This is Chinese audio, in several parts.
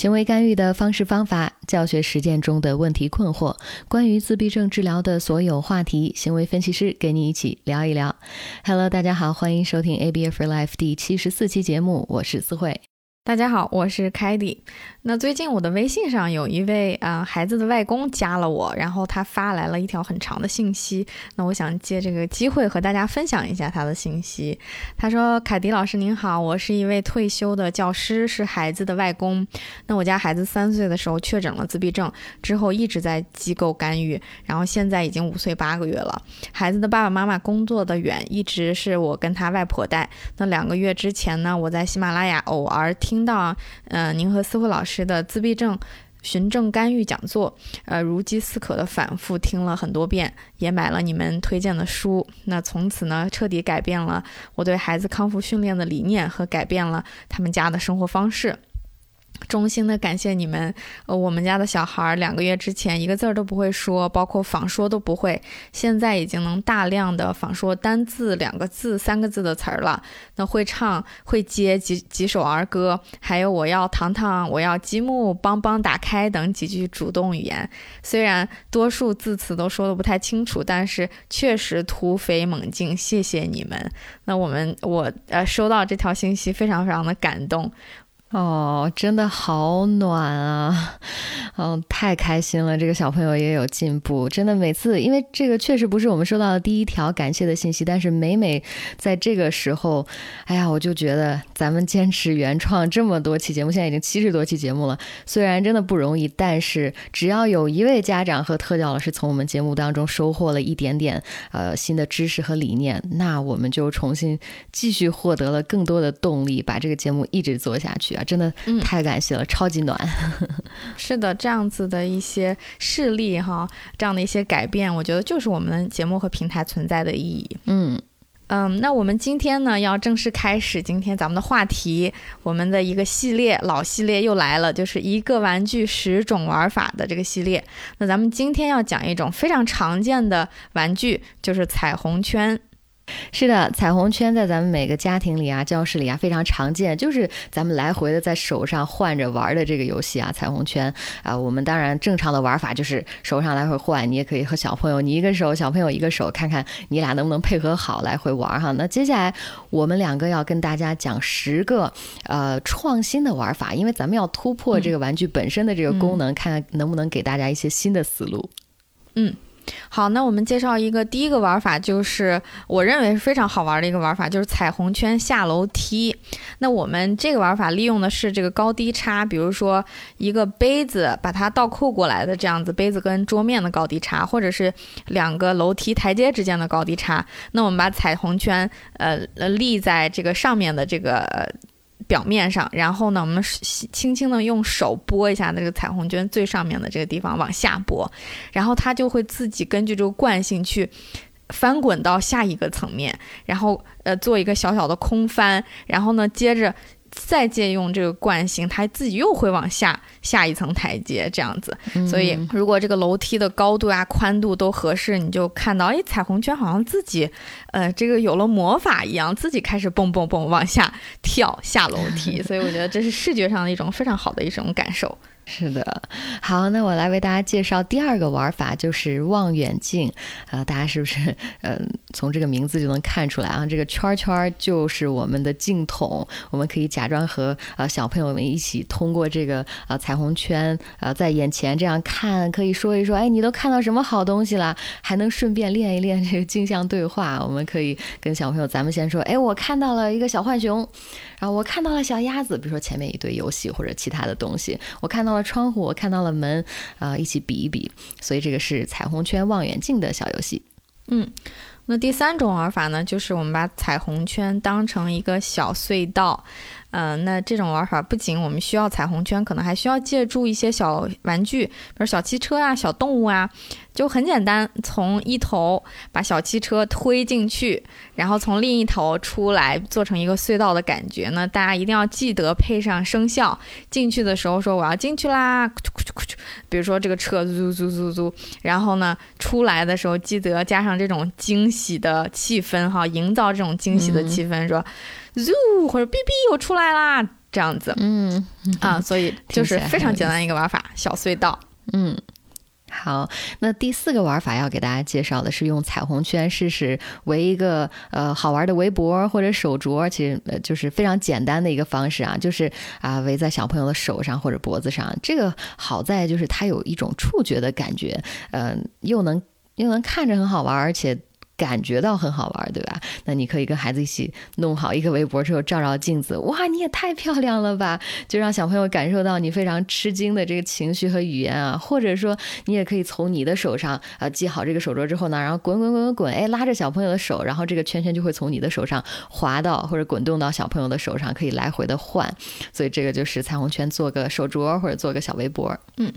行为干预的方式方法、教学实践中的问题困惑，关于自闭症治疗的所有话题，行为分析师跟你一起聊一聊。Hello，大家好，欢迎收听 ABA for Life 第七十四期节目，我是思慧。大家好，我是凯蒂。那最近我的微信上有一位啊孩子的外公加了我，然后他发来了一条很长的信息。那我想借这个机会和大家分享一下他的信息。他说：“凯迪老师您好，我是一位退休的教师，是孩子的外公。那我家孩子三岁的时候确诊了自闭症，之后一直在机构干预，然后现在已经五岁八个月了。孩子的爸爸妈妈工作的远，一直是我跟他外婆带。那两个月之前呢，我在喜马拉雅偶尔听。”听到，嗯，您和思慧老师的自闭症循证干预讲座，呃，如饥似渴的反复听了很多遍，也买了你们推荐的书。那从此呢，彻底改变了我对孩子康复训练的理念，和改变了他们家的生活方式。衷心的感谢你们，呃，我们家的小孩两个月之前一个字儿都不会说，包括仿说都不会，现在已经能大量的仿说单字、两个字、三个字的词儿了。那会唱、会接几几首儿歌，还有我要糖糖、我要积木、帮帮打开等几句主动语言。虽然多数字词都说的不太清楚，但是确实突飞猛进。谢谢你们。那我们我呃收到这条信息，非常非常的感动。哦，真的好暖啊！嗯，太开心了，这个小朋友也有进步。真的，每次因为这个确实不是我们收到的第一条感谢的信息，但是每每在这个时候，哎呀，我就觉得咱们坚持原创这么多期节目，现在已经七十多期节目了。虽然真的不容易，但是只要有一位家长和特教老师从我们节目当中收获了一点点呃新的知识和理念，那我们就重新继续获得了更多的动力，把这个节目一直做下去。真的太感谢了，超级暖。是的，这样子的一些事例哈，这样的一些改变，我觉得就是我们节目和平台存在的意义。嗯嗯，那我们今天呢要正式开始今天咱们的话题，我们的一个系列老系列又来了，就是一个玩具十种玩法的这个系列。那咱们今天要讲一种非常常见的玩具，就是彩虹圈。是的，彩虹圈在咱们每个家庭里啊、教室里啊非常常见，就是咱们来回的在手上换着玩的这个游戏啊。彩虹圈啊，我们当然正常的玩法就是手上来回换，你也可以和小朋友，你一个手，小朋友一个手，看看你俩能不能配合好来回玩哈。那接下来我们两个要跟大家讲十个呃创新的玩法，因为咱们要突破这个玩具本身的这个功能，看看能不能给大家一些新的思路。嗯。好，那我们介绍一个第一个玩法，就是我认为是非常好玩的一个玩法，就是彩虹圈下楼梯。那我们这个玩法利用的是这个高低差，比如说一个杯子把它倒扣过来的这样子，杯子跟桌面的高低差，或者是两个楼梯台阶之间的高低差。那我们把彩虹圈呃立在这个上面的这个。表面上，然后呢，我们轻轻的用手拨一下那个彩虹圈最上面的这个地方，往下拨，然后它就会自己根据这个惯性去翻滚到下一个层面，然后呃做一个小小的空翻，然后呢接着。再借用这个惯性，它自己又会往下下一层台阶，这样子。所以，如果这个楼梯的高度啊、宽度都合适，你就看到，哎，彩虹圈好像自己，呃，这个有了魔法一样，自己开始蹦蹦蹦往下跳下楼梯。所以，我觉得这是视觉上的一种非常好的一种感受。是的，好，那我来为大家介绍第二个玩法，就是望远镜。呃，大家是不是，嗯，从这个名字就能看出来啊？这个圈圈就是我们的镜筒，我们可以假装和呃小朋友们一起通过这个呃彩虹圈呃在眼前这样看，可以说一说，哎，你都看到什么好东西了？还能顺便练一练这个镜像对话。我们可以跟小朋友，咱们先说，哎，我看到了一个小浣熊，然后我看到了小鸭子，比如说前面一堆游戏或者其他的东西，我看到到了。窗户，我看到了门，啊，一起比一比，所以这个是彩虹圈望远镜的小游戏。嗯，那第三种玩法呢，就是我们把彩虹圈当成一个小隧道。嗯，那这种玩法不仅我们需要彩虹圈，可能还需要借助一些小玩具，比如小汽车啊、小动物啊，就很简单，从一头把小汽车推进去，然后从另一头出来，做成一个隧道的感觉呢。大家一定要记得配上声效，进去的时候说我要进去啦，比如说这个车嘟嘟嘟嘟，然后呢出来的时候记得加上这种惊喜的气氛哈，营造这种惊喜的气氛，说。Zoo 或者 bb 我出来啦，这样子。嗯啊，所以就是非常简单一个玩法，小隧道。嗯。好，那第四个玩法要给大家介绍的是用彩虹圈试试围一个呃好玩的围脖或者手镯，其实呃就是非常简单的一个方式啊，就是啊围在小朋友的手上或者脖子上。这个好在就是它有一种触觉的感觉，嗯，又能又能看着很好玩，而且。感觉到很好玩，对吧？那你可以跟孩子一起弄好一个围脖之后，照照镜子，哇，你也太漂亮了吧！就让小朋友感受到你非常吃惊的这个情绪和语言啊。或者说，你也可以从你的手上啊系好这个手镯之后呢，然后滚滚滚滚滚，哎，拉着小朋友的手，然后这个圈圈就会从你的手上滑到或者滚动到小朋友的手上，可以来回的换。所以这个就是彩虹圈做个手镯或者做个小围脖，嗯。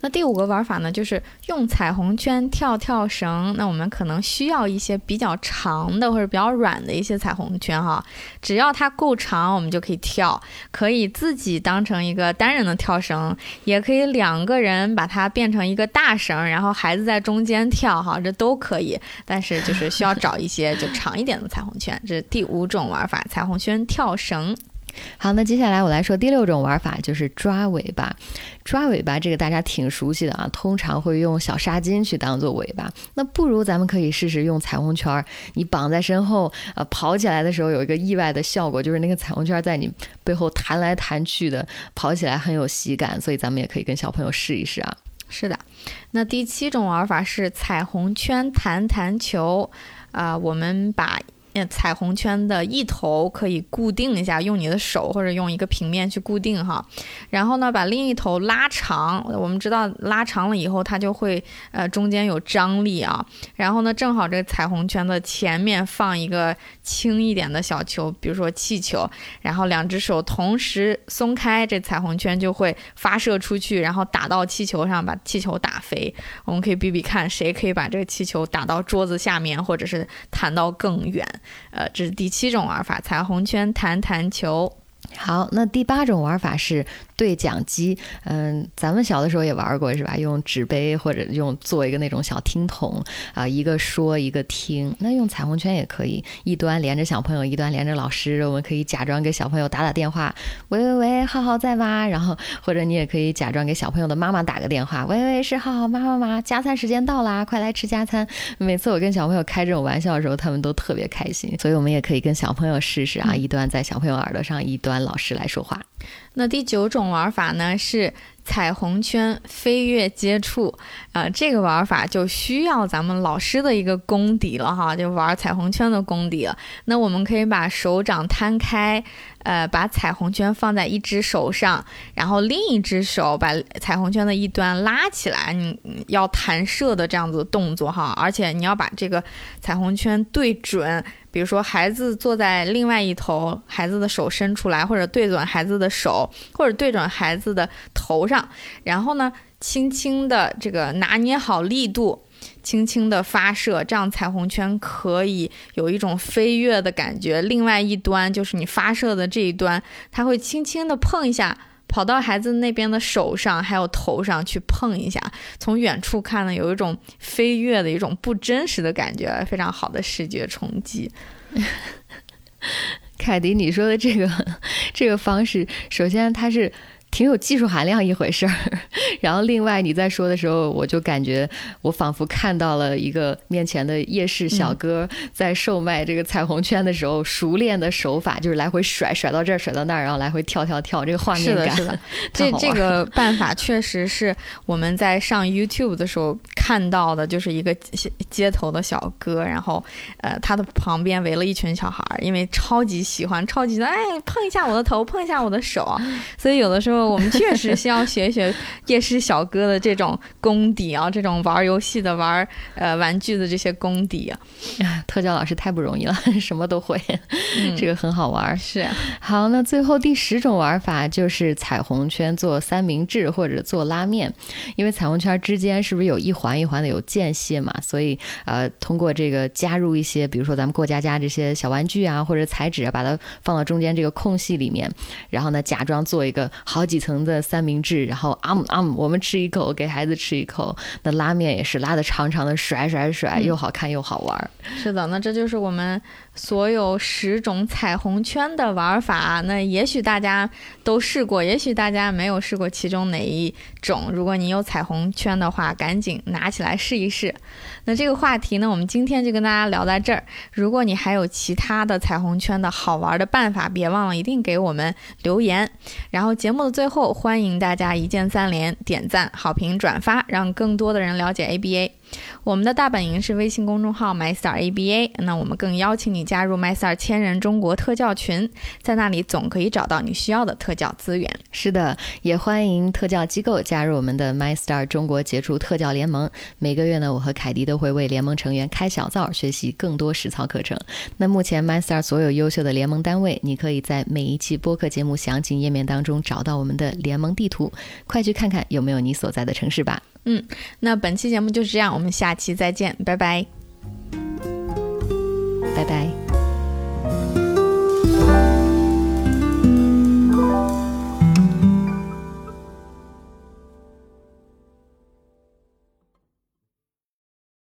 那第五个玩法呢，就是用彩虹圈跳跳绳。那我们可能需要一些比较长的或者比较软的一些彩虹圈哈，只要它够长，我们就可以跳。可以自己当成一个单人的跳绳，也可以两个人把它变成一个大绳，然后孩子在中间跳哈，这都可以。但是就是需要找一些就长一点的彩虹圈。这是第五种玩法，彩虹圈跳绳。好，那接下来我来说第六种玩法，就是抓尾巴。抓尾巴这个大家挺熟悉的啊，通常会用小纱巾去当做尾巴。那不如咱们可以试试用彩虹圈，你绑在身后，呃，跑起来的时候有一个意外的效果，就是那个彩虹圈在你背后弹来弹去的，跑起来很有喜感。所以咱们也可以跟小朋友试一试啊。是的，那第七种玩法是彩虹圈弹弹球，啊，我们把。那彩虹圈的一头可以固定一下，用你的手或者用一个平面去固定哈。然后呢，把另一头拉长。我们知道拉长了以后，它就会呃中间有张力啊。然后呢，正好这个彩虹圈的前面放一个轻一点的小球，比如说气球。然后两只手同时松开，这彩虹圈就会发射出去，然后打到气球上，把气球打飞。我们可以比比看，谁可以把这个气球打到桌子下面，或者是弹到更远。呃，这是第七种玩法，彩虹圈弹弹球。好，那第八种玩法是对讲机。嗯，咱们小的时候也玩过，是吧？用纸杯或者用做一个那种小听筒啊，一个说一个听。那用彩虹圈也可以，一端连着小朋友，一端连着老师。我们可以假装给小朋友打打电话，喂喂喂，浩浩在吗？然后或者你也可以假装给小朋友的妈妈打个电话，喂喂，是浩浩妈妈吗？加餐时间到啦，快来吃加餐。每次我跟小朋友开这种玩笑的时候，他们都特别开心。所以我们也可以跟小朋友试试啊，一端在小朋友耳朵上，一端。老师来说话。那第九种玩法呢是彩虹圈飞跃接触，啊，这个玩法就需要咱们老师的一个功底了哈，就玩彩虹圈的功底了。那我们可以把手掌摊开，呃，把彩虹圈放在一只手上，然后另一只手把彩虹圈的一端拉起来，你要弹射的这样子动作哈，而且你要把这个彩虹圈对准。比如说，孩子坐在另外一头，孩子的手伸出来，或者对准孩子的手，或者对准孩子的头上，然后呢，轻轻的这个拿捏好力度，轻轻的发射，这样彩虹圈可以有一种飞跃的感觉。另外一端就是你发射的这一端，它会轻轻的碰一下。跑到孩子那边的手上，还有头上去碰一下，从远处看呢，有一种飞跃的一种不真实的感觉，非常好的视觉冲击。凯迪，你说的这个这个方式，首先它是。挺有技术含量一回事儿，然后另外你在说的时候，我就感觉我仿佛看到了一个面前的夜市小哥在售卖这个彩虹圈的时候，熟练的手法就是来回甩，甩到这儿，甩到那儿，然后来回跳跳跳，这个画面感，是的，这这个 办法确实是我们在上 YouTube 的时候看到的，就是一个街头的小哥，然后呃，他的旁边围了一群小孩，因为超级喜欢，超级的哎，碰一下我的头，碰一下我的手，所以有的时候。我们确实需要学一学夜市小哥的这种功底啊，这种玩游戏的、玩呃玩具的这些功底啊。特教老师太不容易了，什么都会，这个很好玩。是好，那最后第十种玩法就是彩虹圈做三明治或者做拉面，因为彩虹圈之间是不是有一环一环的有间隙嘛？所以呃，通过这个加入一些，比如说咱们过家家这些小玩具啊，或者彩纸啊，把它放到中间这个空隙里面，然后呢，假装做一个好。几层的三明治，然后啊姆啊姆，我们吃一口，给孩子吃一口。那拉面也是拉的长长的，甩甩甩，又好看又好玩。是的，那这就是我们。所有十种彩虹圈的玩法。那也许大家都试过，也许大家没有试过其中哪一种。如果你有彩虹圈的话，赶紧拿起来试一试。那这个话题呢，我们今天就跟大家聊在这儿。如果你还有其他的彩虹圈的好玩的办法，别忘了一定给我们留言。然后节目的最后，欢迎大家一键三连、点赞、好评、转发，让更多的人了解 ABA。我们的大本营是微信公众号 MyStarABA，那我们更邀请你加入 MyStar 千人中国特教群，在那里总可以找到你需要的特教资源。是的，也欢迎特教机构加入我们的 MyStar 中国杰出特教联盟。每个月呢，我和凯迪都会为联盟成员开小灶，学习更多实操课程。那目前 MyStar 所有优秀的联盟单位，你可以在每一期播客节目详情页面当中找到我们的联盟地图，快去看看有没有你所在的城市吧。嗯，那本期节目就是这样，我们下期再见，拜拜，拜拜。